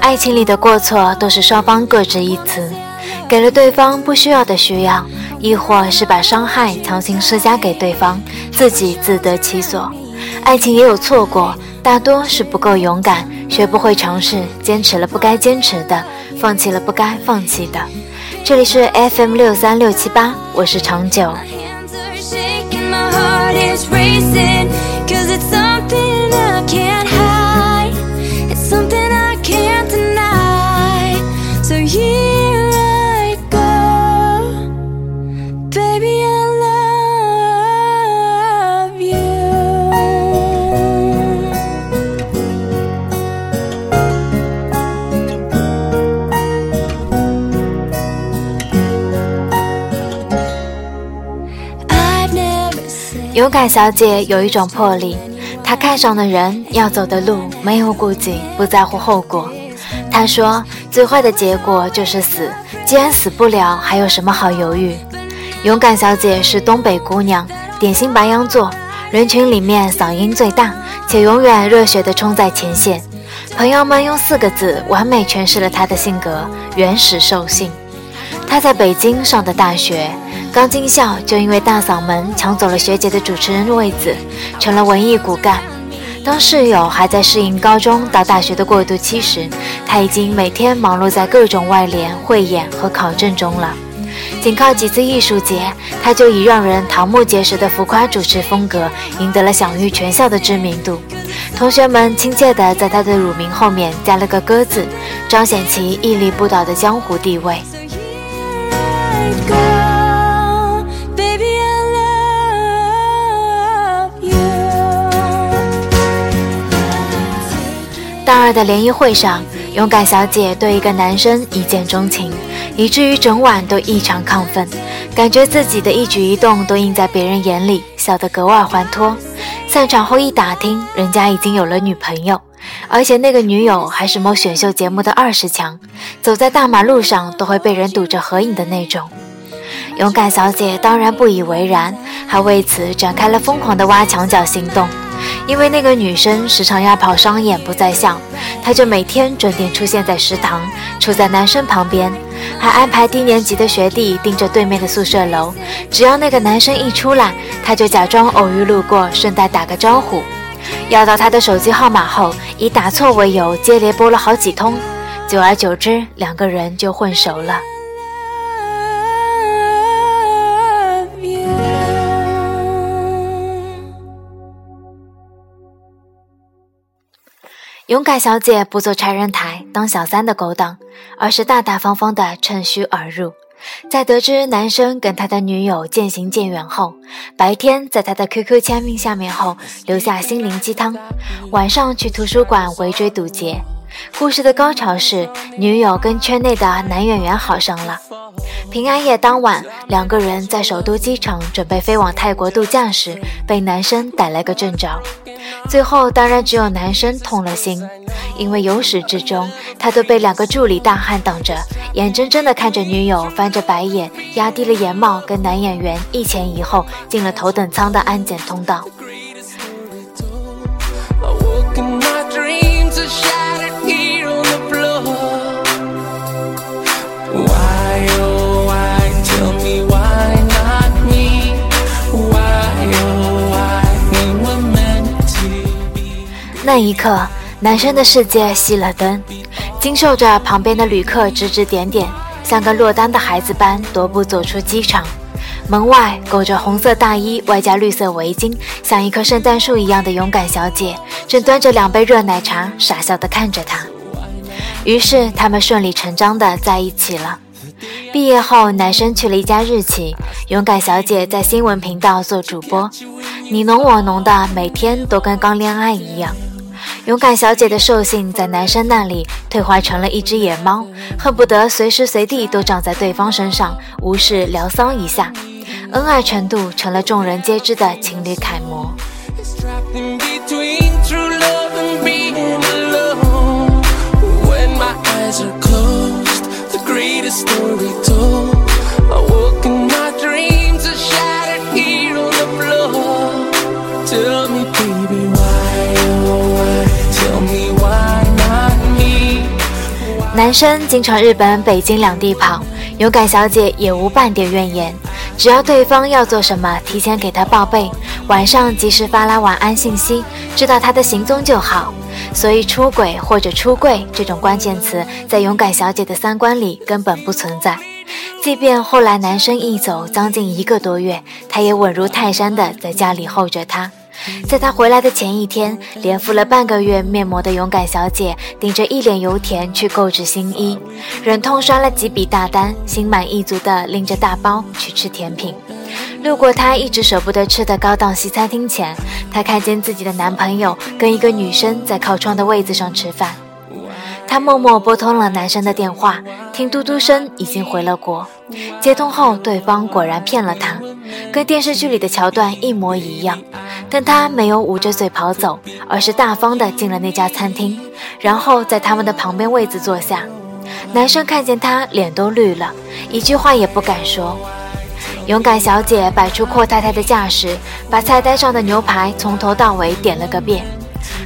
爱情里的过错都是双方各执一词，给了对方不需要的需要，亦或是把伤害强行施加给对方，自己自得其所。爱情也有错过，大多是不够勇敢，学不会尝试，坚持了不该坚持的，放弃了不该放弃的。这里是 FM 六三六七八，我是长久。勇敢小姐有一种魄力，她看上的人要走的路没有顾忌，不在乎后果。她说：“最坏的结果就是死，既然死不了，还有什么好犹豫？”勇敢小姐是东北姑娘，典型白羊座，人群里面嗓音最大，且永远热血地冲在前线。朋友们用四个字完美诠释了她的性格：原始兽性。她在北京上的大学，刚进校就因为大嗓门抢走了学姐的主持人位子，成了文艺骨干。当室友还在适应高中到大学的过渡期时，他已经每天忙碌在各种外联、汇演和考证中了。仅靠几次艺术节，他就以让人瞠目结舌的浮夸主持风格，赢得了享誉全校的知名度。同学们亲切地在他的乳名后面加了个“歌”字，彰显其屹立不倒的江湖地位。大二的联谊会上，勇敢小姐对一个男生一见钟情，以至于整晚都异常亢奋，感觉自己的一举一动都映在别人眼里，笑得格外欢脱。散场后一打听，人家已经有了女朋友，而且那个女友还是某选秀节目的二十强，走在大马路上都会被人堵着合影的那种。勇敢小姐当然不以为然，还为此展开了疯狂的挖墙脚行动。因为那个女生时常要跑商演不在校，她就每天准点出现在食堂，处在男生旁边，还安排低年级的学弟盯着对面的宿舍楼。只要那个男生一出来，她就假装偶遇路过，顺带打个招呼。要到他的手机号码后，以打错为由接连拨了好几通，久而久之，两个人就混熟了。勇敢小姐不做拆人台、当小三的勾当，而是大大方方的趁虚而入。在得知男生跟他的女友渐行渐远后，白天在他的 QQ 签名下面后留下心灵鸡汤，晚上去图书馆围追堵截。故事的高潮是女友跟圈内的男演员好上了。平安夜当晚，两个人在首都机场准备飞往泰国度假时，被男生逮了个正着。最后当然只有男生痛了心，因为由始至终他都被两个助理大汉挡着，眼睁睁地看着女友翻着白眼，压低了眼帽，跟男演员一前一后进了头等舱的安检通道。那一刻，男生的世界熄了灯，经受着旁边的旅客指指点点，像个落单的孩子般踱步走出机场。门外裹着红色大衣，外加绿色围巾，像一棵圣诞树一样的勇敢小姐，正端着两杯热奶茶，傻笑地看着他。于是他们顺理成章地在一起了。毕业后，男生去了一家日企，勇敢小姐在新闻频道做主播，你侬我侬的，每天都跟刚恋爱一样。勇敢小姐的兽性在男生那里退化成了一只野猫，恨不得随时随地都长在对方身上，无事疗骚一下。恩爱程度成了众人皆知的情侣楷模。Greatest story told. 男生经常日本、北京两地跑，勇敢小姐也无半点怨言。只要对方要做什么，提前给她报备，晚上及时发来晚安信息，知道他的行踪就好。所以出轨或者出柜这种关键词，在勇敢小姐的三观里根本不存在。即便后来男生一走将近一个多月，她也稳如泰山的在家里候着他。在他回来的前一天，连敷了半个月面膜的勇敢小姐，顶着一脸油田去购置新衣，忍痛刷了几笔大单，心满意足地拎着大包去吃甜品。路过她一直舍不得吃的高档西餐厅前，她看见自己的男朋友跟一个女生在靠窗的位子上吃饭。她默默拨通了男生的电话，听嘟嘟声已经回了国。接通后，对方果然骗了她，跟电视剧里的桥段一模一样。但她没有捂着嘴跑走，而是大方地进了那家餐厅，然后在他们的旁边位子坐下。男生看见她，脸都绿了，一句话也不敢说。勇敢小姐摆出阔太太的架势，把菜单上的牛排从头到尾点了个遍。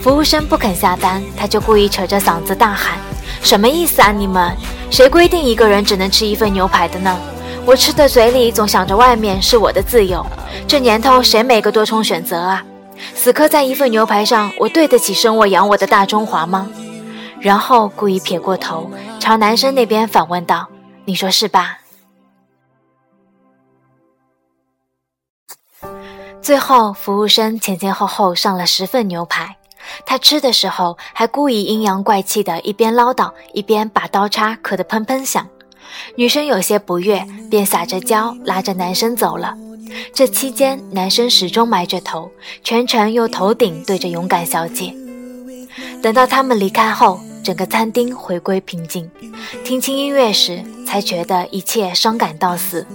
服务生不肯下单，他就故意扯着嗓子大喊：“什么意思啊你们？谁规定一个人只能吃一份牛排的呢？我吃的嘴里总想着外面是我的自由。这年头谁没个多重选择啊？死磕在一份牛排上，我对得起生我养我的大中华吗？”然后故意撇过头，朝男生那边反问道：“你说是吧？”最后，服务生前前后后上了十份牛排。他吃的时候还故意阴阳怪气的，一边唠叨，一边把刀叉磕得砰砰响。女生有些不悦，便撒着娇拉着男生走了。这期间，男生始终埋着头，全程用头顶对着勇敢小姐。等到他们离开后，整个餐厅回归平静。听清音乐时，才觉得一切伤感到死。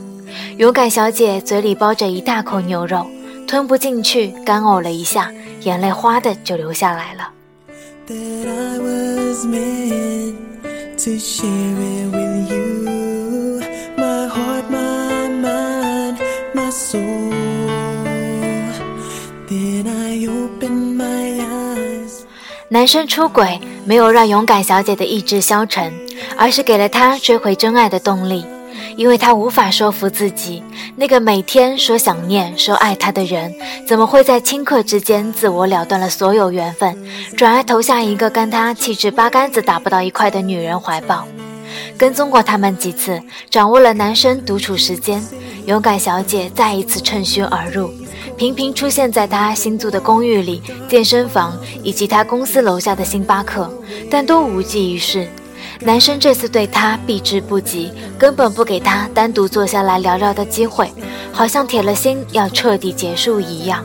勇敢小姐嘴里包着一大口牛肉，吞不进去，干呕了一下，眼泪哗的就流下来了。that I was meant to share it with you. My heart, my mind, my soul. Then I opened my eyes. 男生出轨没有让勇敢小姐的意志消沉，而是给了她追回真爱的动力。因为他无法说服自己，那个每天说想念、说爱他的人，怎么会在顷刻之间自我了断了所有缘分，转而投下一个跟他气质八竿子打不到一块的女人怀抱？跟踪过他们几次，掌握了男生独处时间，勇敢小姐再一次趁虚而入，频频出现在他新租的公寓里、健身房以及他公司楼下的星巴克，但都无济于事。男生这次对她避之不及，根本不给她单独坐下来聊聊的机会，好像铁了心要彻底结束一样。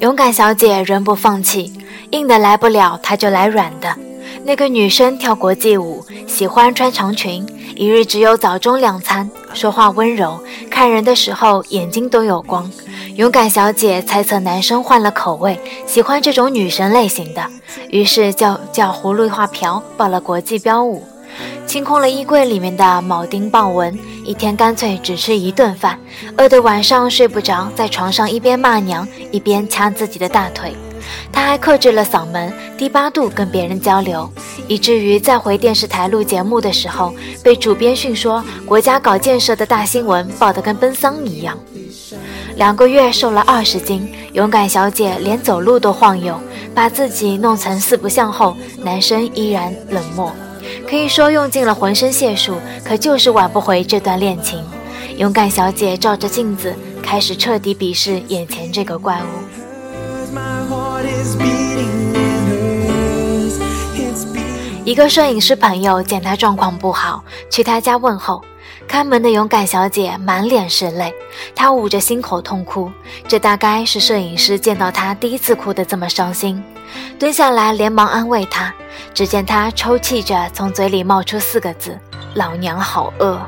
勇敢小姐仍不放弃，硬的来不了，她就来软的。那个女生跳国际舞，喜欢穿长裙，一日只有早中两餐，说话温柔，看人的时候眼睛都有光。勇敢小姐猜测男生换了口味，喜欢这种女神类型的，于是叫叫葫芦画瓢报了国际标舞。清空了衣柜里面的铆钉豹纹，一天干脆只吃一顿饭，饿得晚上睡不着，在床上一边骂娘一边掐自己的大腿。他还克制了嗓门，低八度跟别人交流，以至于在回电视台录节目的时候，被主编训说国家搞建设的大新闻报得跟奔丧一样。两个月瘦了二十斤，勇敢小姐连走路都晃悠，把自己弄成四不像后，男生依然冷漠。可以说用尽了浑身解数，可就是挽不回这段恋情。勇敢小姐照着镜子，开始彻底鄙视眼前这个怪物。一个摄影师朋友见他状况不好，去他家问候。看门的勇敢小姐满脸是泪，她捂着心口痛哭。这大概是摄影师见到她第一次哭得这么伤心，蹲下来连忙安慰她。只见她抽泣着，从嘴里冒出四个字：“老娘好饿。”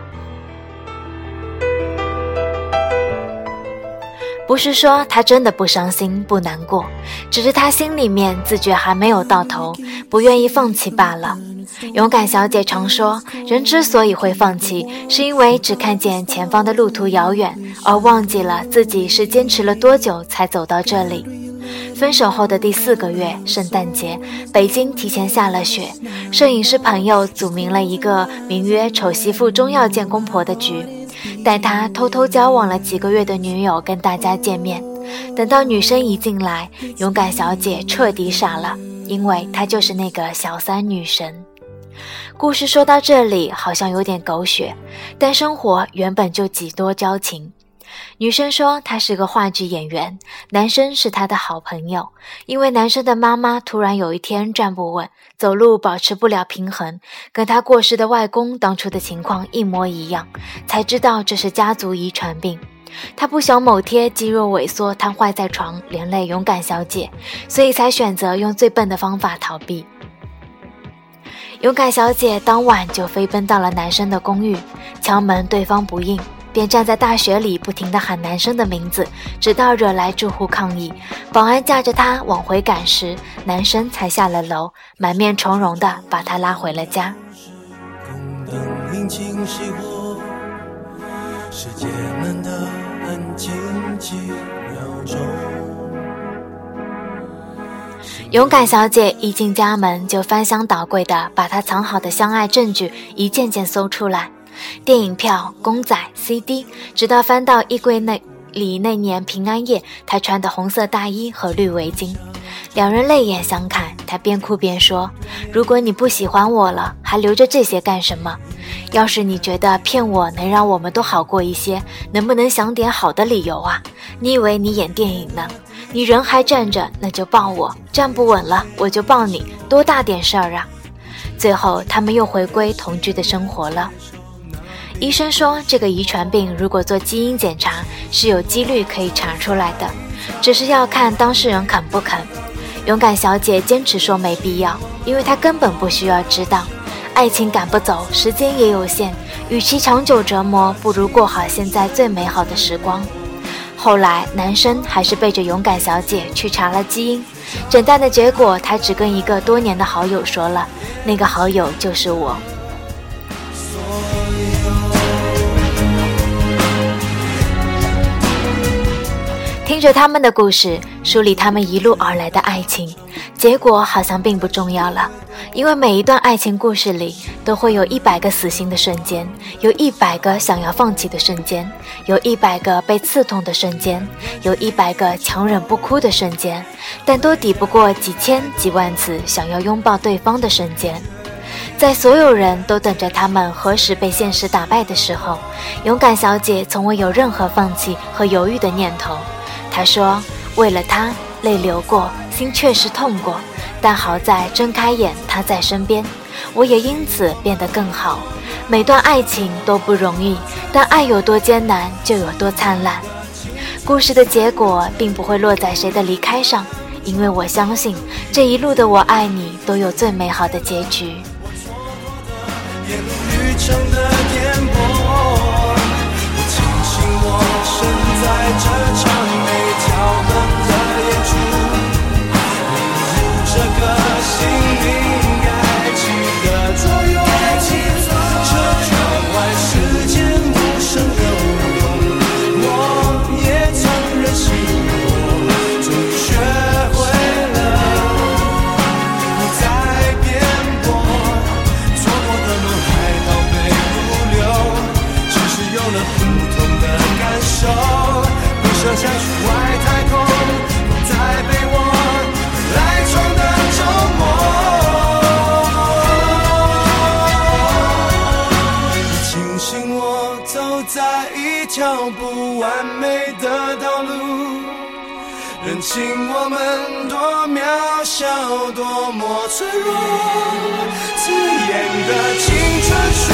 不是说她真的不伤心不难过，只是她心里面自觉还没有到头，不愿意放弃罢了。勇敢小姐常说，人之所以会放弃，是因为只看见前方的路途遥远，而忘记了自己是坚持了多久才走到这里。分手后的第四个月，圣诞节，北京提前下了雪。摄影师朋友组名了一个名曰“丑媳妇终要见公婆”的局。带他偷偷交往了几个月的女友跟大家见面，等到女生一进来，勇敢小姐彻底傻了，因为她就是那个小三女神。故事说到这里好像有点狗血，但生活原本就几多交情。女生说她是个话剧演员，男生是她的好朋友。因为男生的妈妈突然有一天站不稳，走路保持不了平衡，跟他过世的外公当初的情况一模一样，才知道这是家族遗传病。他不想某天肌肉萎缩瘫痪在床，连累勇敢小姐，所以才选择用最笨的方法逃避。勇敢小姐当晚就飞奔到了男生的公寓，敲门，对方不应。便站在大雪里，不停地喊男生的名字，直到惹来住户抗议。保安架着他往回赶时，男生才下了楼，满面从容地把他拉回了家。勇敢小姐一进家门，就翻箱倒柜的把他藏好的相爱证据一件件搜出来。电影票、公仔、CD，直到翻到衣柜内里那年平安夜他穿的红色大衣和绿围巾，两人泪眼相看。他边哭边说：“如果你不喜欢我了，还留着这些干什么？要是你觉得骗我能让我们都好过一些，能不能想点好的理由啊？你以为你演电影呢？你人还站着，那就抱我；站不稳了，我就抱你。多大点事儿啊！”最后，他们又回归同居的生活了。医生说，这个遗传病如果做基因检查是有几率可以查出来的，只是要看当事人肯不肯。勇敢小姐坚持说没必要，因为她根本不需要知道。爱情赶不走，时间也有限，与其长久折磨，不如过好现在最美好的时光。后来，男生还是背着勇敢小姐去查了基因，诊断的结果，他只跟一个多年的好友说了，那个好友就是我。听着他们的故事，梳理他们一路而来的爱情，结果好像并不重要了。因为每一段爱情故事里，都会有一百个死心的瞬间，有一百个想要放弃的瞬间，有一百个被刺痛的瞬间，有一百个强忍不哭的瞬间，但都抵不过几千几万次想要拥抱对方的瞬间。在所有人都等着他们何时被现实打败的时候，勇敢小姐从未有任何放弃和犹豫的念头。他说：“为了他，泪流过，心确实痛过，但好在睁开眼，他在身边，我也因此变得更好。每段爱情都不容易，但爱有多艰难，就有多灿烂。故事的结果并不会落在谁的离开上，因为我相信这一路的我爱你都有最美好的结局。”在这场。在虚外太空，躲在被窝，赖床的周末，你提醒我走在一条不完美的道路，认清我们多渺小，多么脆弱，刺眼的青春。